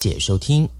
谢收听。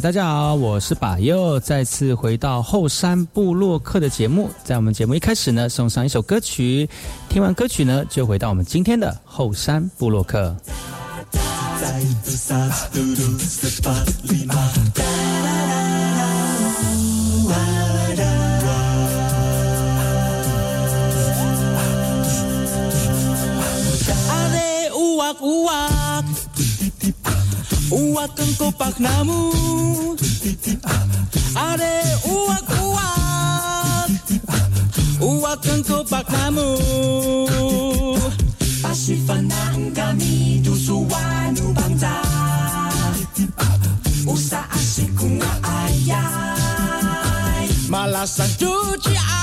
大家好，我是巴右，再次回到后山部落客的节目。在我们节目一开始呢，送上一首歌曲，听完歌曲呢，就回到我们今天的后山部落客。uwak uwak uwak kopak namu are uwak uwak uwak kopak namu pasifanan kami tusuwanu bangsa. Usa asiku ayai. Malasan cuci ayai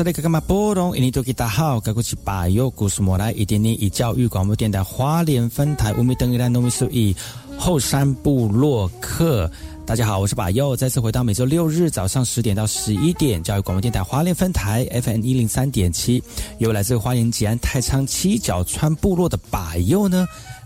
是那个干嘛？波隆印尼多吉大好，该过去把右故事莫来一点点以教育广播电台花莲分台乌米登伊兰农民数以后山部落客。大家好，我是把右，再次回到每周六日早上十点到十一点教育广播电台花莲分台 FM 一零三点七，由来自花莲吉安太仓七角川部落的把右呢。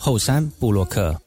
后山布洛克。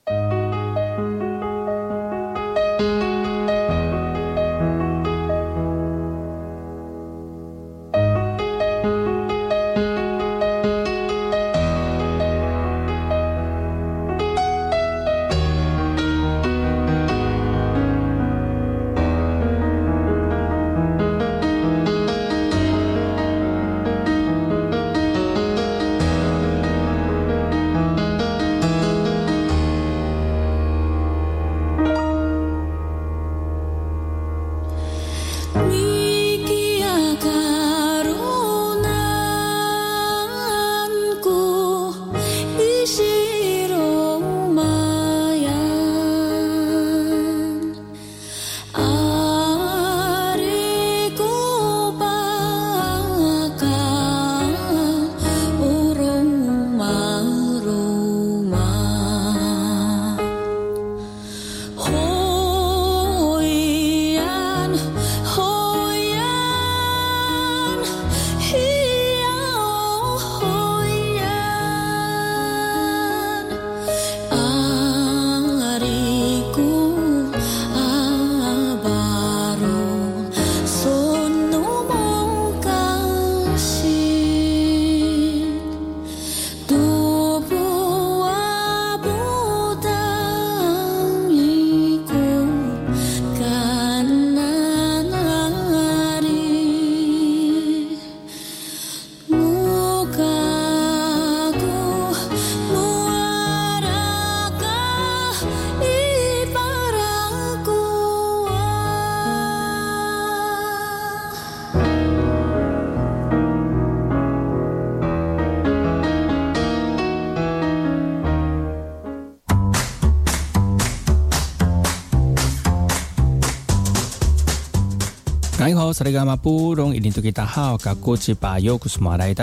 大家好，大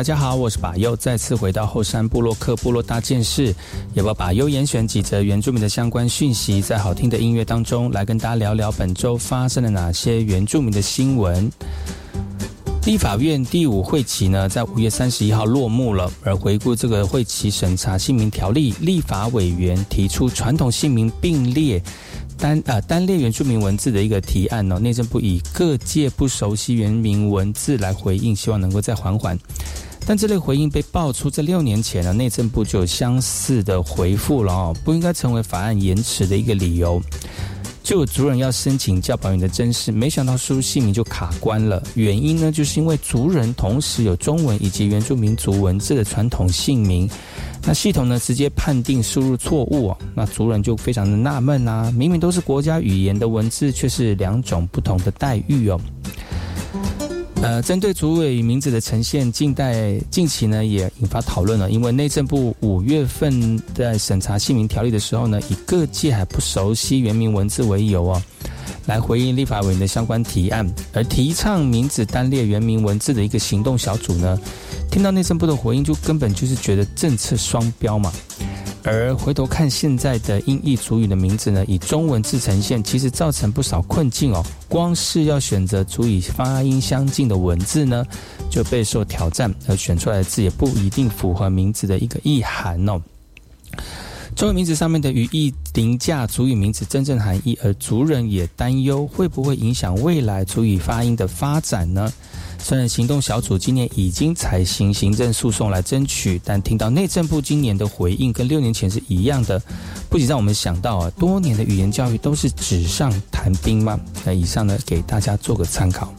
家好，我是巴尤，再次回到后山部落克部落大件事，也把巴尤严选几则原住民的相关讯息，在好听的音乐当中来跟大家聊聊本周发生了哪些原住民的新闻。立法院第五会期呢，在五月三十一号落幕了，而回顾这个会期审查姓名条例，立法委员提出传统姓名并列。单啊单列原住民文字的一个提案呢，内政部以各界不熟悉原民文字来回应，希望能够再缓缓。但这类回应被爆出，在六年前呢，内政部就有相似的回复了哦，不应该成为法案延迟的一个理由。就有族人要申请教保员的真实，没想到输入姓名就卡关了。原因呢，就是因为族人同时有中文以及原住民族文字的传统姓名。那系统呢，直接判定输入错误，那族人就非常的纳闷啦，明明都是国家语言的文字，却是两种不同的待遇哦。呃，针对主委名字的呈现，近代近期呢也引发讨论了，因为内政部五月份在审查姓名条例的时候呢，以各界还不熟悉原名文字为由啊。来回应立法委员的相关提案，而提倡名字单列原名文字的一个行动小组呢，听到内政部的回应，就根本就是觉得政策双标嘛。而回头看现在的音译主语的名字呢，以中文字呈现，其实造成不少困境哦。光是要选择足以发音相近的文字呢，就备受挑战，而选出来的字也不一定符合名字的一个意涵哦。中文名字上面的语义凌驾主语名字真正含义，而族人也担忧会不会影响未来主语发音的发展呢？虽然行动小组今年已经采行行政诉讼来争取，但听到内政部今年的回应跟六年前是一样的，不仅让我们想到啊，多年的语言教育都是纸上谈兵吗？那以上呢，给大家做个参考。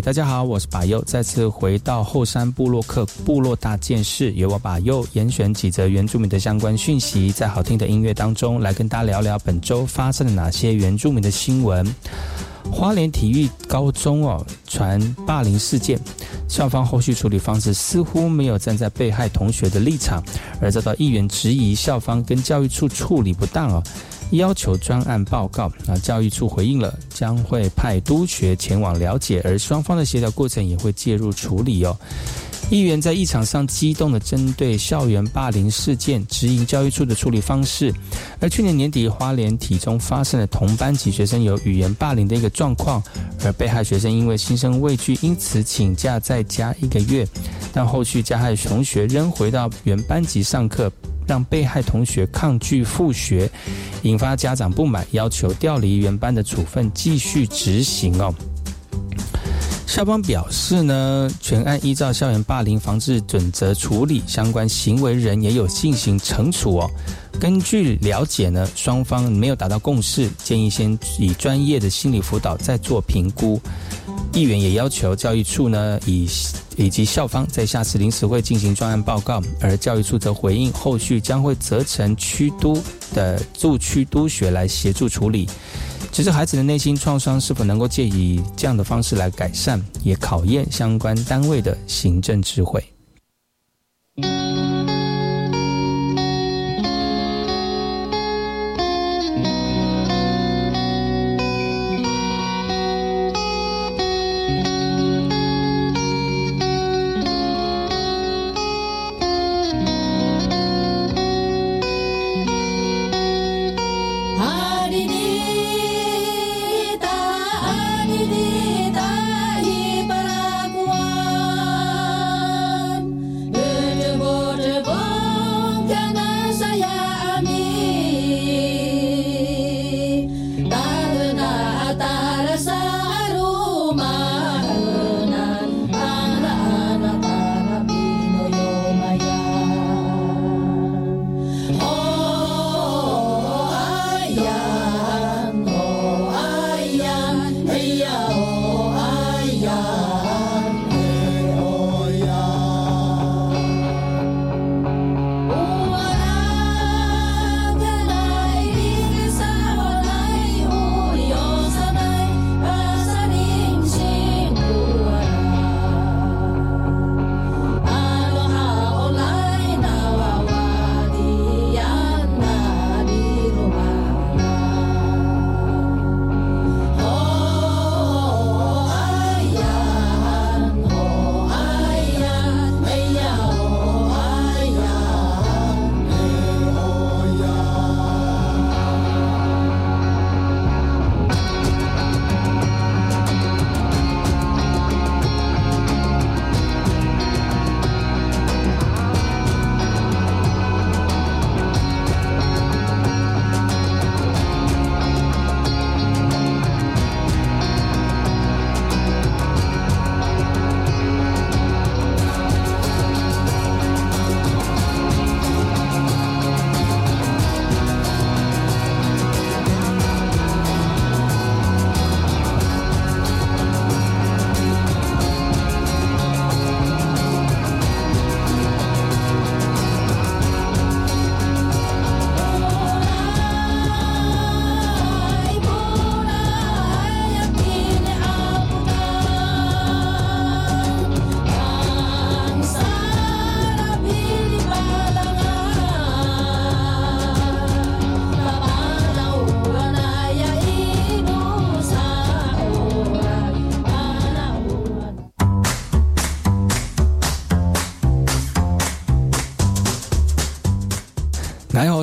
大家好，我是巴尤，再次回到后山部落克部落大件事，由我巴尤严选几则原住民的相关讯息，在好听的音乐当中来跟大家聊聊本周发生了哪些原住民的新闻。花莲体育高中哦传霸凌事件，校方后续处理方式似乎没有站在被害同学的立场，而遭到议员质疑校方跟教育处处理不当哦。要求专案报告，啊，教育处回应了，将会派督学前往了解，而双方的协调过程也会介入处理哦。议员在议场上激动的针对校园霸凌事件，指引教育处的处理方式。而去年年底，花莲体中发生了同班级学生有语言霸凌的一个状况，而被害学生因为心生畏惧，因此请假在家一个月，但后续加害同学仍回到原班级上课。让被害同学抗拒复学，引发家长不满，要求调离原班的处分继续执行哦。校方表示呢，全案依照校园霸凌防治准则处理，相关行为人也有进行惩处哦。根据了解呢，双方没有达到共识，建议先以专业的心理辅导再做评估。议员也要求教育处呢，以以及校方在下次临时会进行专案报告，而教育处则回应，后续将会责成区督的驻区督学来协助处理。只是孩子的内心创伤是否能够借以这样的方式来改善，也考验相关单位的行政智慧。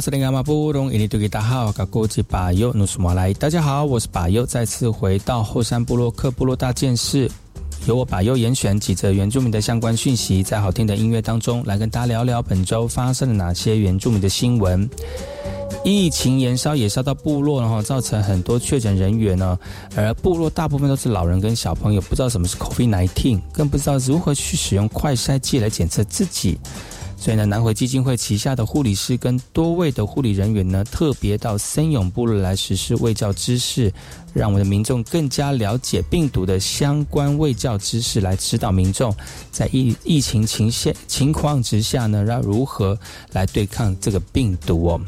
大家好，我是巴优，再次回到后山部落克部落大件事，由我巴优严选几则原住民的相关讯息，在好听的音乐当中来跟大家聊聊本周发生了哪些原住民的新闻。疫情延烧也烧到部落，然后造成很多确诊人员呢，而部落大部分都是老人跟小朋友，不知道什么是 COVID-19，更不知道如何去使用快筛剂来检测自己。所以呢，南回基金会旗下的护理师跟多位的护理人员呢，特别到森永部落来实施卫教知识，让我们的民众更加了解病毒的相关卫教知识，来指导民众在疫疫情情现情况之下呢，要如何来对抗这个病毒哦。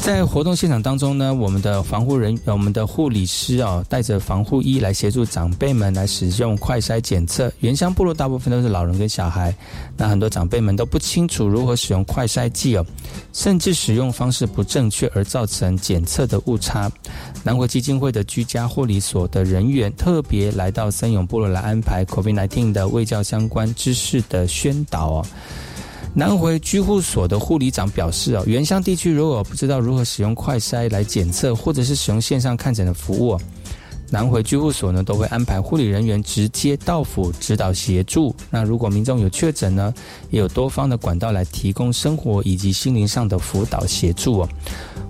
在活动现场当中呢，我们的防护人、我们的护理师哦，带着防护衣来协助长辈们来使用快筛检测。原乡部落大部分都是老人跟小孩，那很多长辈们都不清楚如何使用快筛剂哦，甚至使用方式不正确而造成检测的误差。南国基金会的居家护理所的人员特别来到森永部落来安排 COVID-19 的卫教相关知识的宣导哦。南回居护所的护理长表示：“哦，原乡地区如果不知道如何使用快筛来检测，或者是使用线上看诊的服务。”南回居护所呢，都会安排护理人员直接到府指导协助。那如果民众有确诊呢，也有多方的管道来提供生活以及心灵上的辅导协助哦。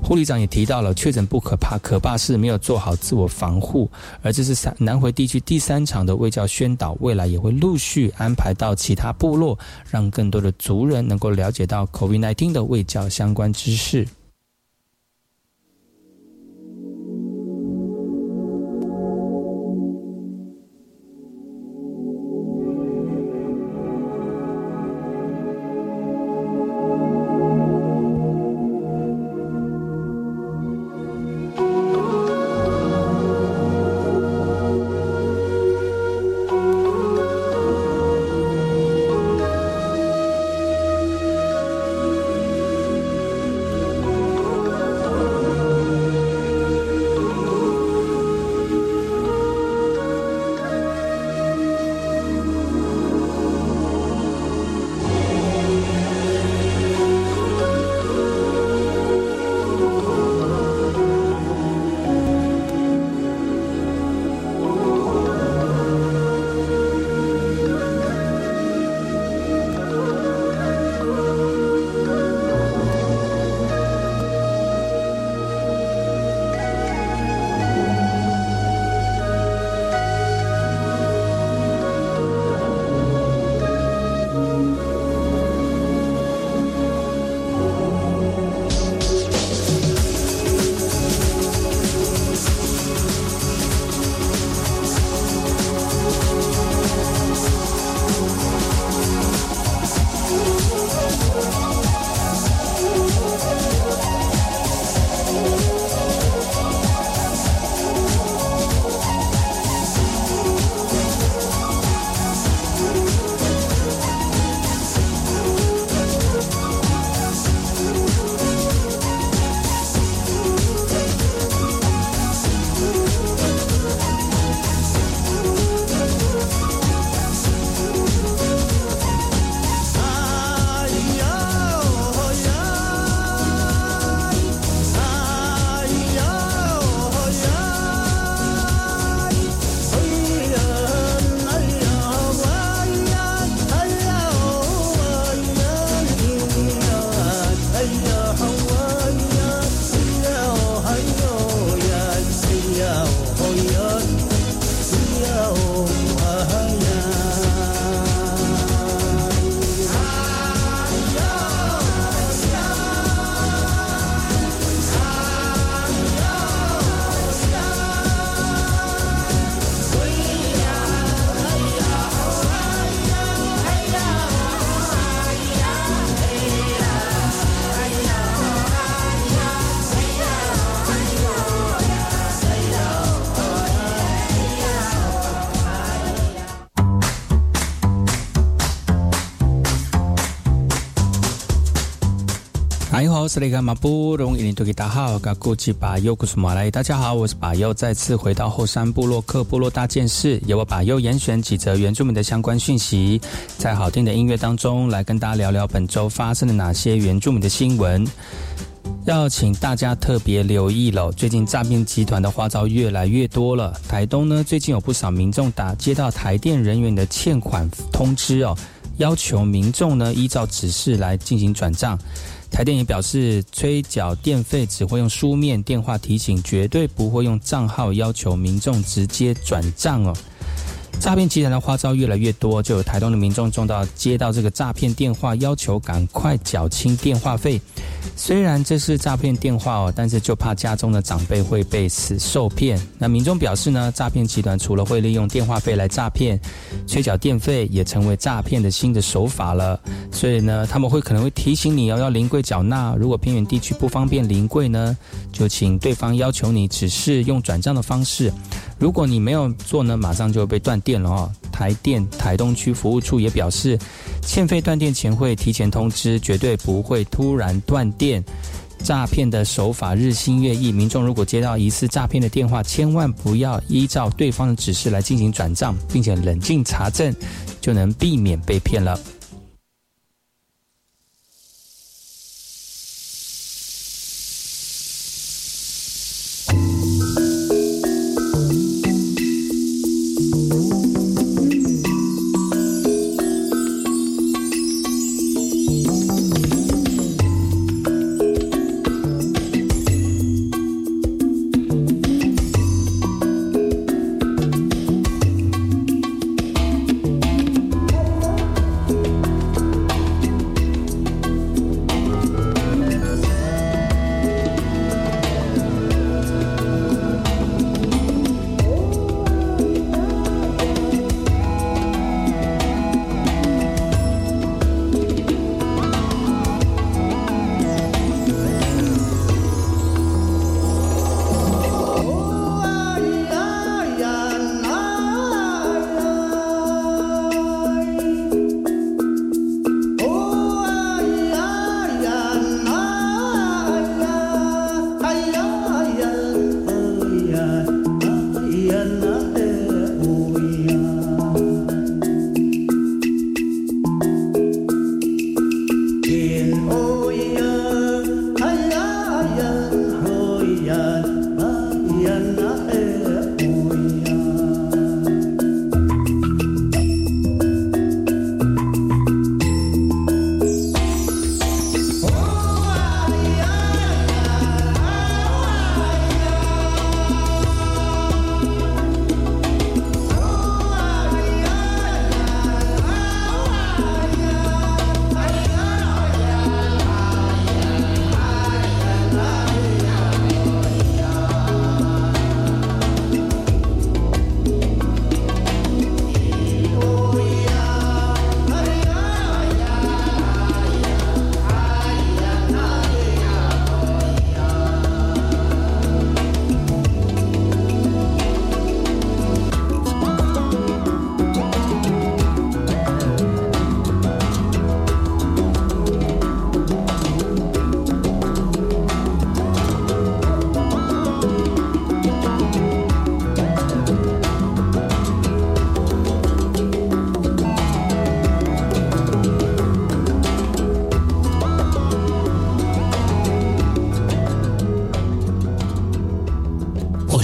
护理长也提到了，确诊不可怕，可怕是没有做好自我防护。而这是三南回地区第三场的卫教宣导，未来也会陆续安排到其他部落，让更多的族人能够了解到 COVID-19 的卫教相关知识。是那个马布隆伊尼多吉大号，噶古吉巴尤古苏马来，大家好，我是巴尤，再次回到后山部落克部落大件事，由我巴尤严选几则原住民的相关讯息，在好听的音乐当中来跟大家聊聊本周发生了哪些原住民的新闻。要请大家特别留意了，最近诈骗集团的花招越来越多了。台东呢，最近有不少民众打接到台电人员的欠款通知哦，要求民众呢依照指示来进行转账。台电也表示，催缴电费只会用书面电话提醒，绝对不会用账号要求民众直接转账哦。诈骗集团的花招越来越多，就有台东的民众中到接到这个诈骗电话，要求赶快缴清电话费。虽然这是诈骗电话哦，但是就怕家中的长辈会被此受骗。那民众表示呢，诈骗集团除了会利用电话费来诈骗，催缴电费也成为诈骗的新的手法了。所以呢，他们会可能会提醒你哦，要临柜缴纳。如果偏远地区不方便临柜呢，就请对方要求你只是用转账的方式。如果你没有做呢，马上就会被断电了哦。台电台东区服务处也表示，欠费断电前会提前通知，绝对不会突然断电。诈骗的手法日新月异，民众如果接到疑似诈骗的电话，千万不要依照对方的指示来进行转账，并且冷静查证，就能避免被骗了。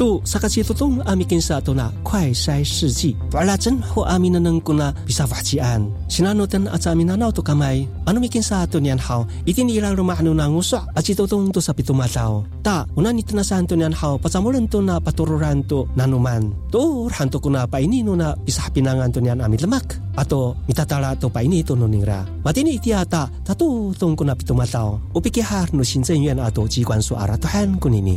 度萨卡西多东阿米根萨多纳快筛试剂，瓦拉真或阿米那能古纳比萨瓦吉安，新拉诺登阿扎米那闹多卡麦，阿努米根萨多年好，一定伊拉罗马努那乌索阿吉多东多萨比多马道，ta una ni tanasan to niyan haw pasamulan to na patururan to nanuman to hanto ko na paini no na pisah pinangan to niyan amit lemak ato mitatala to paini to no ningra matini itiata tatu tong ko na pitumataw upikihar no shinzen yuan ato 机关所 ara to han kunini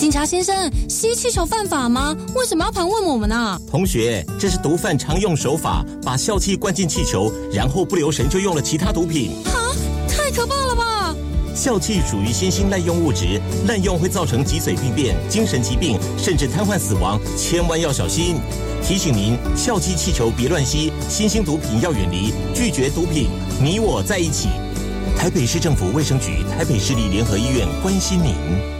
警察先生，吸气球犯法吗？为什么要盘问我们呢？同学，这是毒贩常用手法，把笑气灌进气球，然后不留神就用了其他毒品。啊，太可怕了吧！笑气属于新兴滥用物质，滥用会造成脊髓病变、精神疾病，甚至瘫痪死亡，千万要小心。提醒您，笑气气球别乱吸，新兴毒品要远离，拒绝毒品，你我在一起。台北市政府卫生局、台北市立联合医院关心您。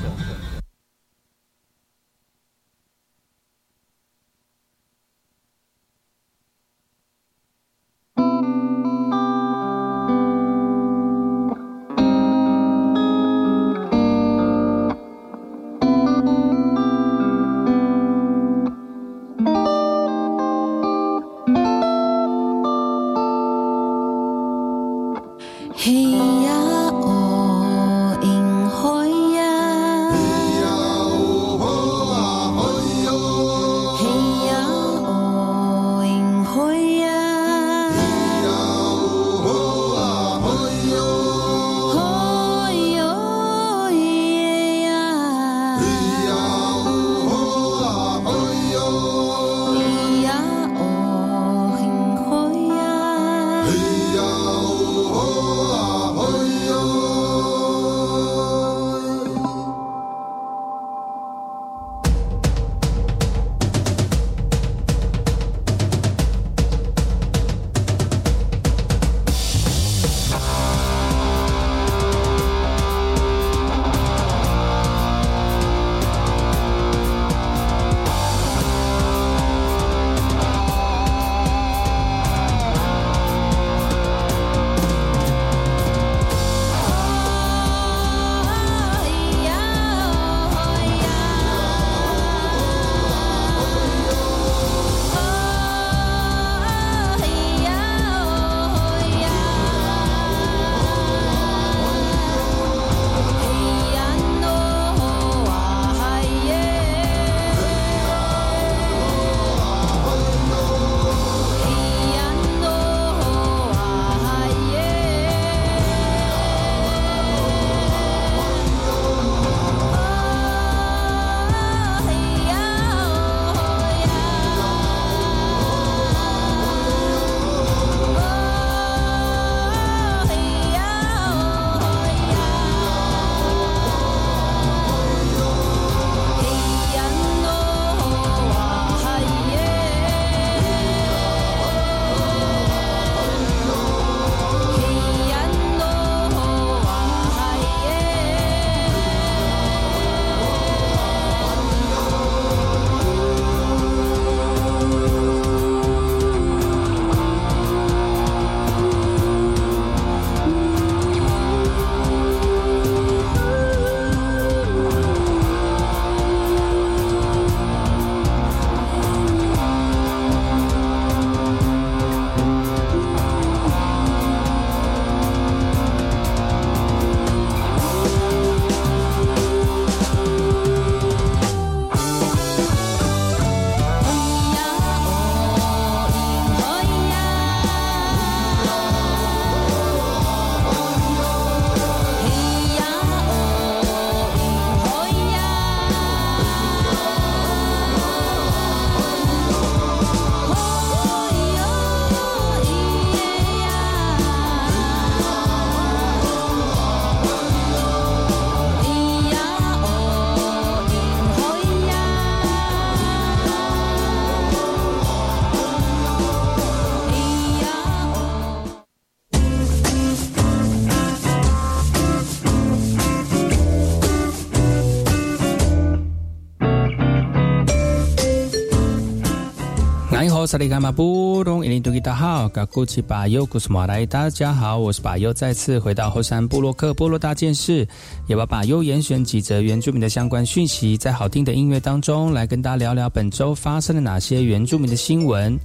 萨利卡马布隆伊林图吉达好，嘎古奇巴尤古斯马来，大家好，我是巴尤，再次回到后山部落克部落大件事，也把巴尤严选几则原住民的相关讯息，在好听的音乐当中来跟大家聊聊本周发生了哪些原住民的新闻。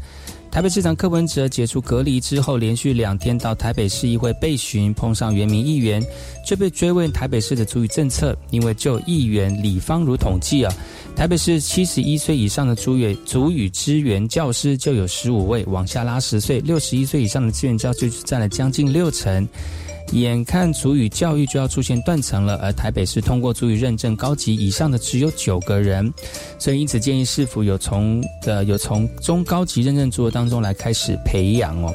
台北市长柯文哲解除隔离之后，连续两天到台北市议会被询，碰上原名议员，却被追问台北市的足语政策。因为就议员李芳如统计啊，台北市七十一岁以上的足语足语支援教师就有十五位，往下拉十岁，六十一岁以上的支援教师就占了将近六成。眼看主语教育就要出现断层了，而台北市通过主语认证高级以上的只有九个人，所以因此建议市府有从呃有从中高级认证足语当中来开始培养哦，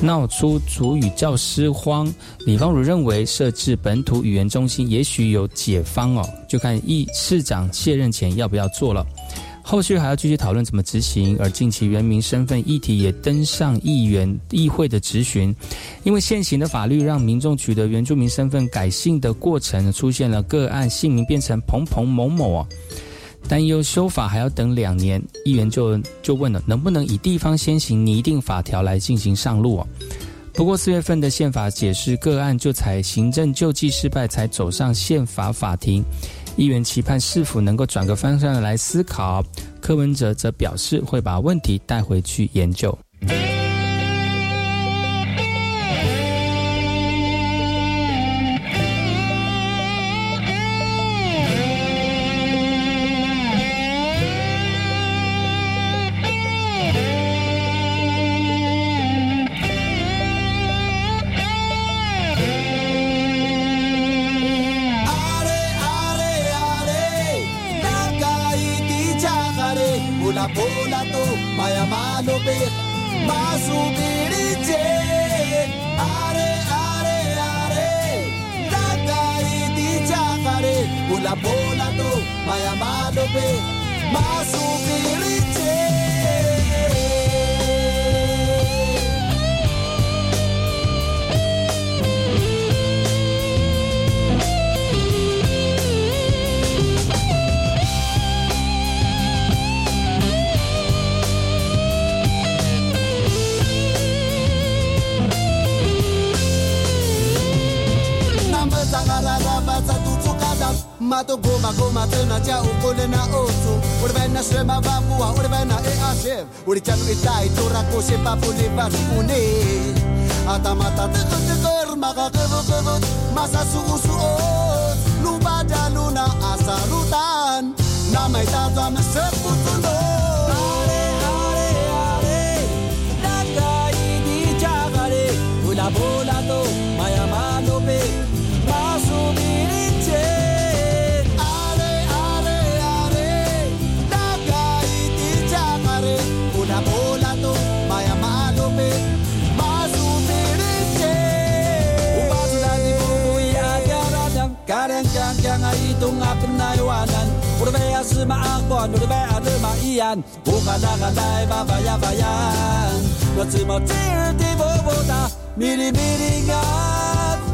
闹出主语教师荒。李芳如认为设置本土语言中心也许有解方哦，就看议市长卸任前要不要做了。后续还要继续讨论怎么执行，而近期原民身份议题也登上议员议会的质询，因为现行的法律让民众取得原住民身份改姓的过程出现了个案姓名变成彭彭某某啊，担忧修法还要等两年，议员就就问了能不能以地方先行拟定法条来进行上路啊？不过四月份的宪法解释个案就采行政救济失败才走上宪法法庭。议员期盼是否能够转个方向来思考，柯文哲则表示会把问题带回去研究。Mato goma goma tena cha upole na otu Urbena shrema babua urbena e ajev Uri chanu itai e tura kushe papuli bati une. Ata mata teko teko ermaga kevo kevo Masa su usu o. Lupa ba januna asarutan Nama itatu ameseputundo Hare hare hare Dakai di chagare Ula bola 东阿本来瓦南，我的贝亚是马阿管，我的贝阿的马伊安，我卡那卡带巴巴呀巴呀，我怎么这儿的波波达，米里米里嘎，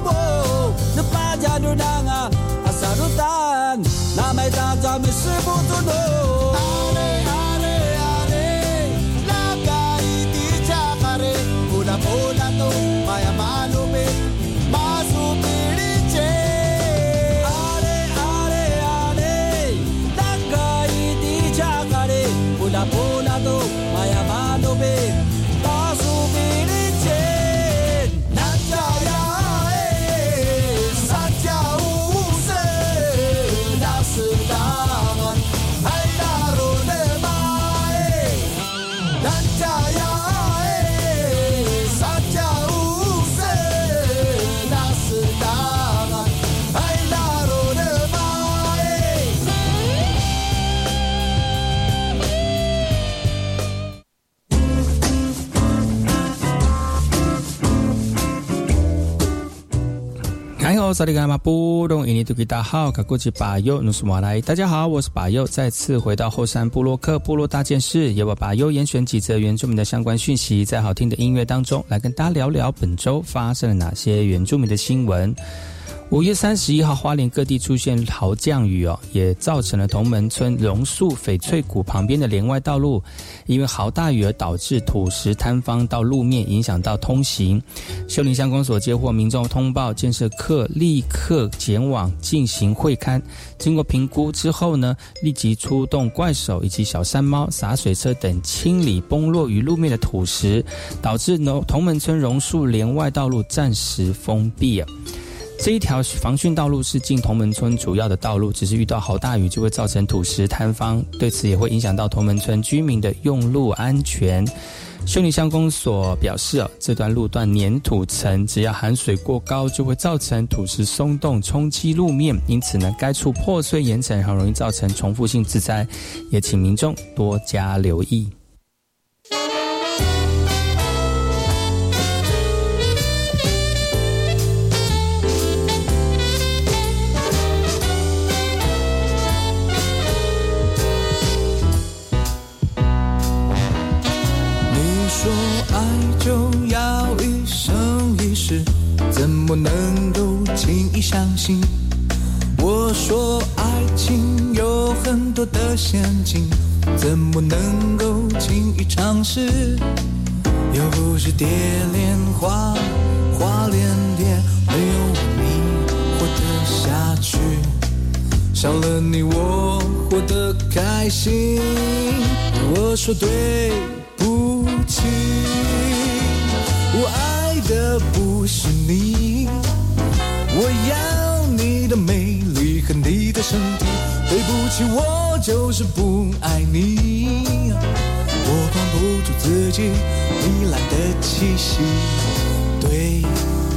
哦，那巴家就当啊，阿萨鲁丹，那没大招没事不做弄。la volado maja valo be tasu biriche nachaya e satya use nasdan haydarune mae 萨利格马布隆伊尼图吉达好，卡古吉巴尤努苏马来，大家好，我是巴尤，再次回到后山部落克部落大件事，由我巴尤严选几则原住民的相关讯息，在好听的音乐当中来跟大家聊聊本周发生了哪些原住民的新闻。五月三十一号，花莲各地出现豪降雨哦，也造成了同门村榕树翡翠谷旁边的连外道路，因为豪大雨而导致土石坍方到路面，影响到通行。秀林乡公所接获民众通报，建设课立刻前往进行会勘。经过评估之后呢，立即出动怪手以及小山猫、洒水车等清理崩落于路面的土石，导致同同门村榕树连外道路暂时封闭。这一条防汛道路是进同门村主要的道路，只是遇到好大雨就会造成土石坍方，对此也会影响到同门村居民的用路安全。修理乡公所表示，这段路段粘土层只要含水过高，就会造成土石松动冲击路面，因此呢，该处破碎岩层很容易造成重复性自灾，也请民众多加留意。怎么能够轻易相信。我说爱情有很多的陷阱，怎么能够轻易尝试？又不是蝶恋花，花恋蝶，没有你活得下去，少了你我活得开心。我说对不起，我爱的不是你。我要你的美丽和你的身体，对不起，我就是不爱你。我管不住自己糜烂的气息，对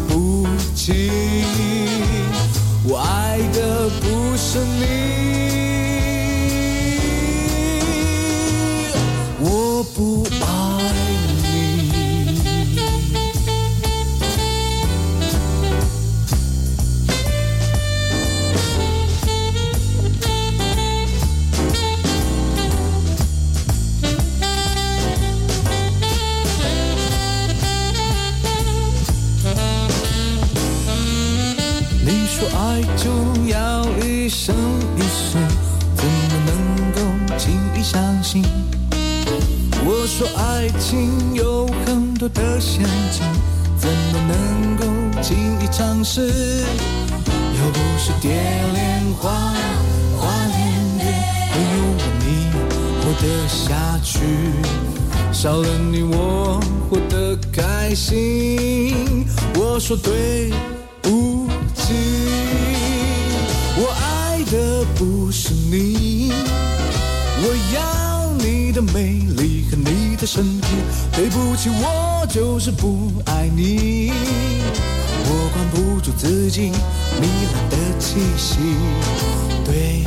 不起，我爱的不是你。我不陷阱，怎么能够轻易尝试？又不是蝶恋花，花恋蝶，没有你活得下去，少了你我活得开心。我说对不起，我爱的不是你，我要你的美丽和你的身体。对不起，我就是不爱你。我管不住自己糜烂的气息。对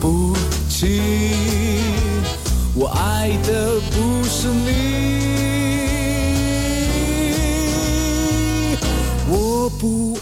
不起，我爱的不是你。我不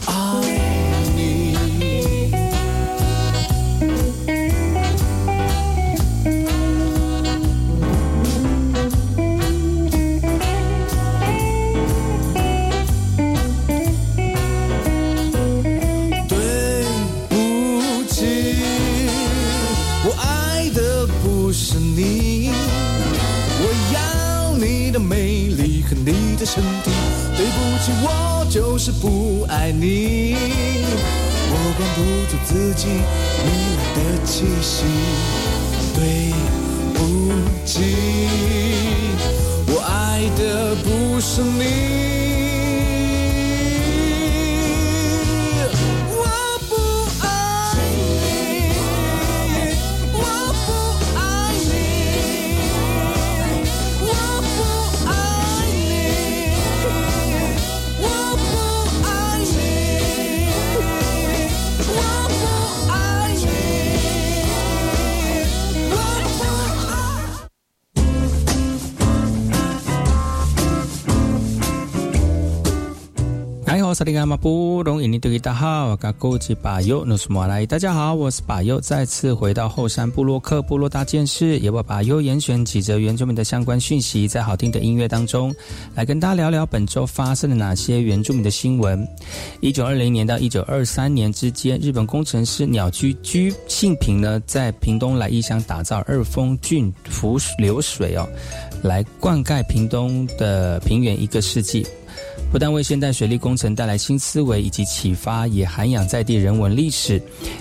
沉底，对不起，我就是不爱你。我管不住自己糜烂的气息。对不起，我爱的不是你。萨利伽马布隆，印尼对大好，嘎古吉巴尤努斯马来，大家好，我是巴尤，再次回到后山部落克部落大件事，也把巴尤严选几则原住民的相关讯息，在好听的音乐当中，来跟大家聊聊本周发生了哪些原住民的新闻。一九二零年到一九二三年之间，日本工程师鸟居居信平呢，在屏东来异乡打造二峰郡浮流水哦，来灌溉屏东的平原一个世纪。不但为现代水利工程带来新思维以及启发，也涵养在地人文历史。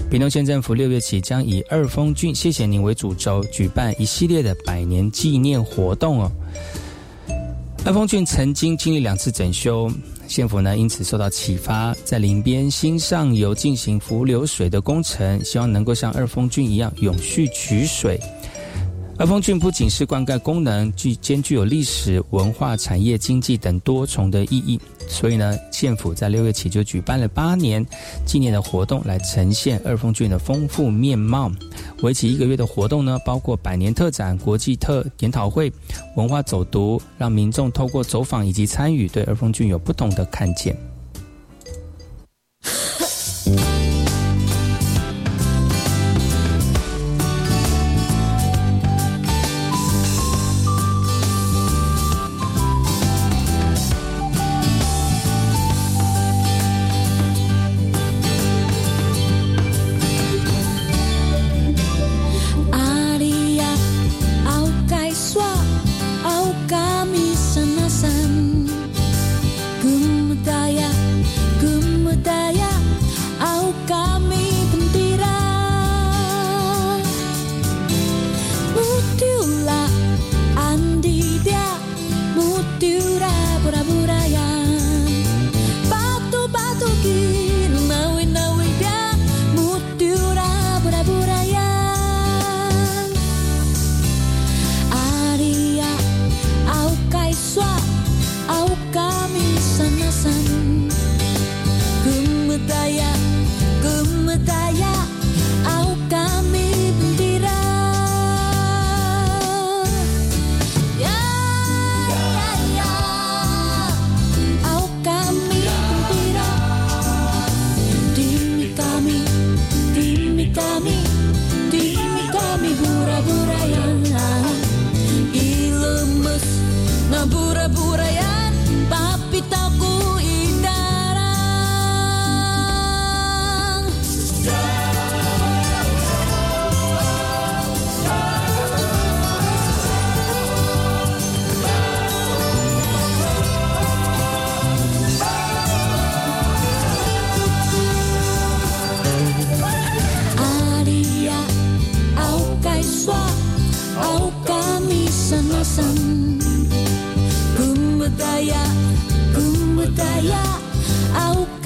屏东县政府六月起将以二峰郡谢谢您为主轴，举办一系列的百年纪念活动哦。二峰郡曾经经历两次整修，县府呢因此受到启发，在林边新上游进行浮流水的工程，希望能够像二峰郡一样永续取水。二峰郡不仅是灌溉功能，具兼具有历史文化、产业、经济等多重的意义。所以呢，县府在六月起就举办了八年纪念的活动，来呈现二峰郡的丰富面貌。为期一个月的活动呢，包括百年特展、国际特研讨会、文化走读，让民众透过走访以及参与，对二峰郡有不同的看见。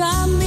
got me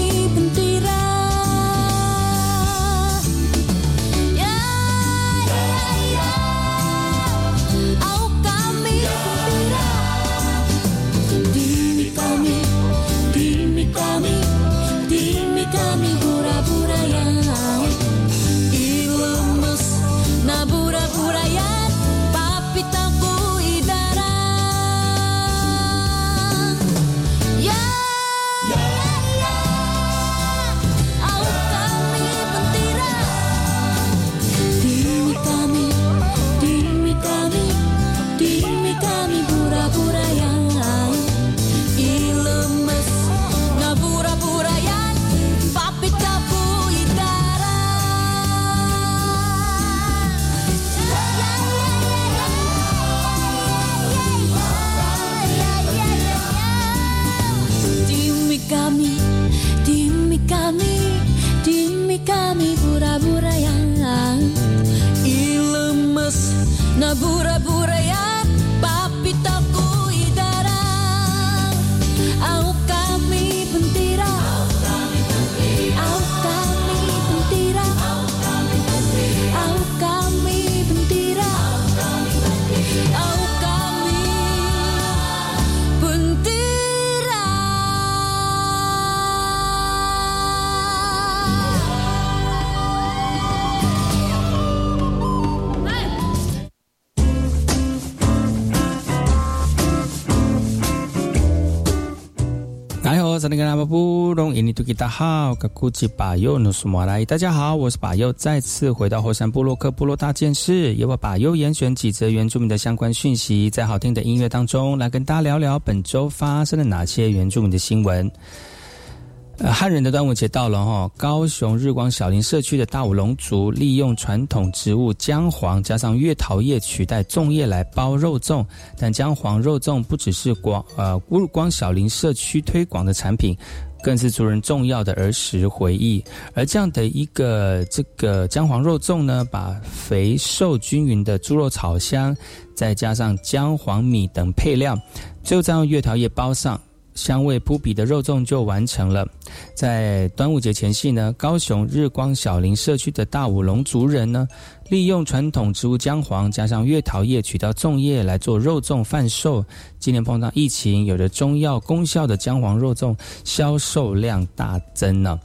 好，萨利格拉巴布隆伊尼图吉达号，格古吉巴尤努苏马来。大家好，我是巴尤，再次回到后山部落克部落大件事，由我巴尤严选几则原住民的相关讯息，在好听的音乐当中来跟大家聊聊本周发生了哪些原住民的新闻。呃，汉人的端午节到了哈，高雄日光小林社区的大武龙族利用传统植物姜黄加上月桃叶取代粽叶来包肉粽，但姜黄肉粽不只是光呃日光小林社区推广的产品，更是族人重要的儿时回忆。而这样的一个这个姜黄肉粽呢，把肥瘦均匀的猪肉炒香，再加上姜黄米等配料，最后再用月桃叶包上。香味扑鼻的肉粽就完成了。在端午节前夕呢，高雄日光小林社区的大武龙族人呢，利用传统植物姜黄加上月桃叶取到粽叶来做肉粽贩售。今年碰到疫情，有着中药功效的姜黄肉粽销售量大增呢。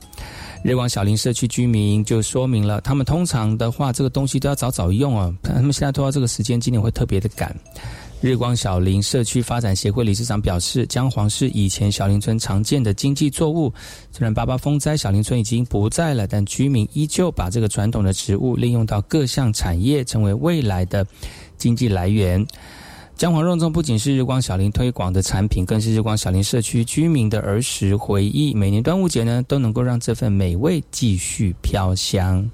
日光小林社区居民就说明了，他们通常的话，这个东西都要早早用啊，他们现在拖到这个时间，今年会特别的赶。日光小林社区发展协会理事长表示，姜黄是以前小林村常见的经济作物。虽然八八风灾，小林村已经不在了，但居民依旧把这个传统的植物利用到各项产业，成为未来的经济来源。姜黄肉粽不仅是日光小林推广的产品，更是日光小林社区居民的儿时回忆。每年端午节呢，都能够让这份美味继续飘香。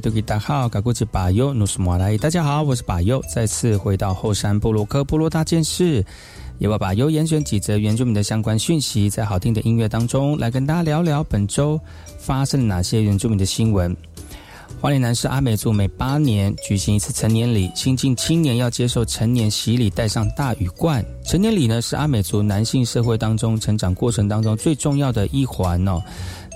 大家好，我是巴尤，再次回到后山部落克部落大件事，也把巴尤严选几则原住民的相关讯息，在好听的音乐当中来跟大家聊聊本周发生了哪些原住民的新闻。花莲南市阿美族每八年举行一次成年礼，新进青年要接受成年洗礼，戴上大羽冠。成年礼呢是阿美族男性社会当中成长过程当中最重要的一环哦。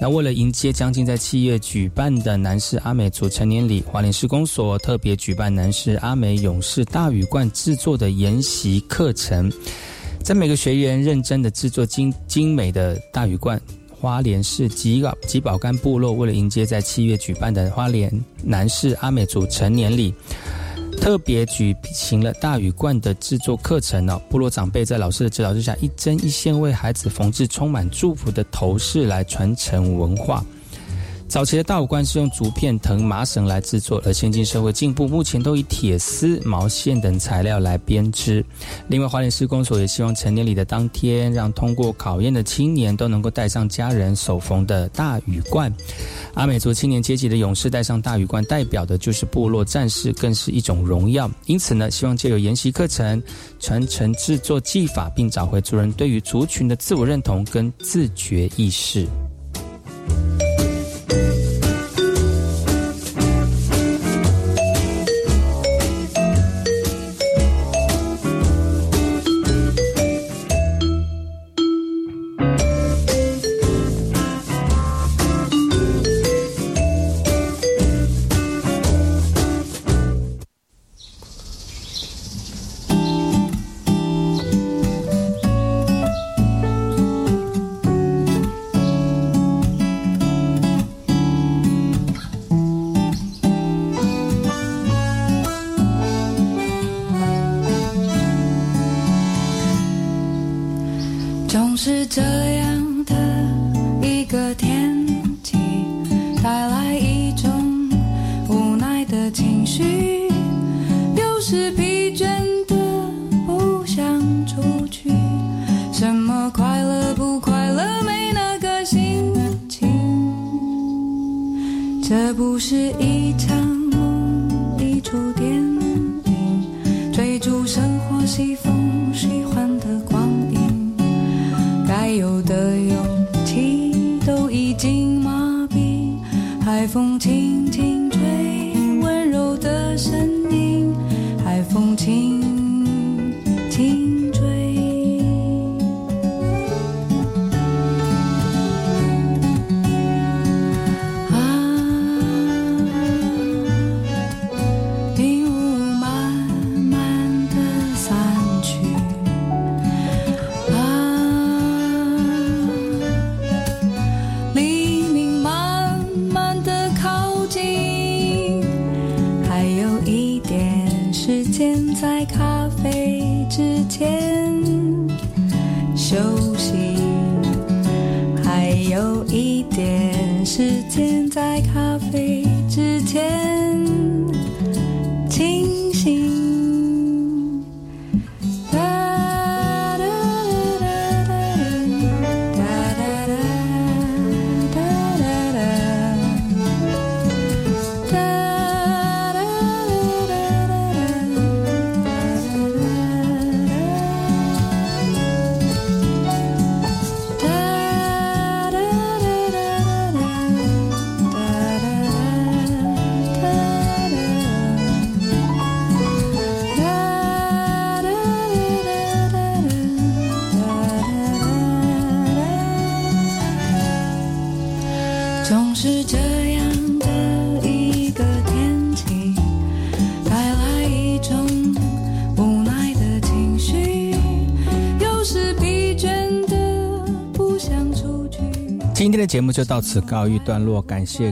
那为了迎接将近在七月举办的南市阿美族成年礼，华联施工所特别举办南市阿美勇士大羽冠制作的研习课程，在每个学员认真的制作精精美的大羽冠。花莲市吉宝吉宝干部落为了迎接在七月举办的花莲南市阿美族成年礼。特别举行了大雨罐的制作课程哦。部落长辈在老师的指导之下，一针一线为孩子缝制充满祝福的头饰，来传承文化。早期的大五罐是用竹片、藤、麻绳来制作，而先进社会进步，目前都以铁丝、毛线等材料来编织。另外，花莲施工所也希望成年礼的当天，让通过考验的青年都能够带上家人手缝的大雨冠。阿美族青年阶级的勇士带上大雨冠，代表的就是部落战士，更是一种荣耀。因此呢，希望借由研习课程，传承制作技法，并找回族人对于族群的自我认同跟自觉意识。山节目就到此告一段落，感谢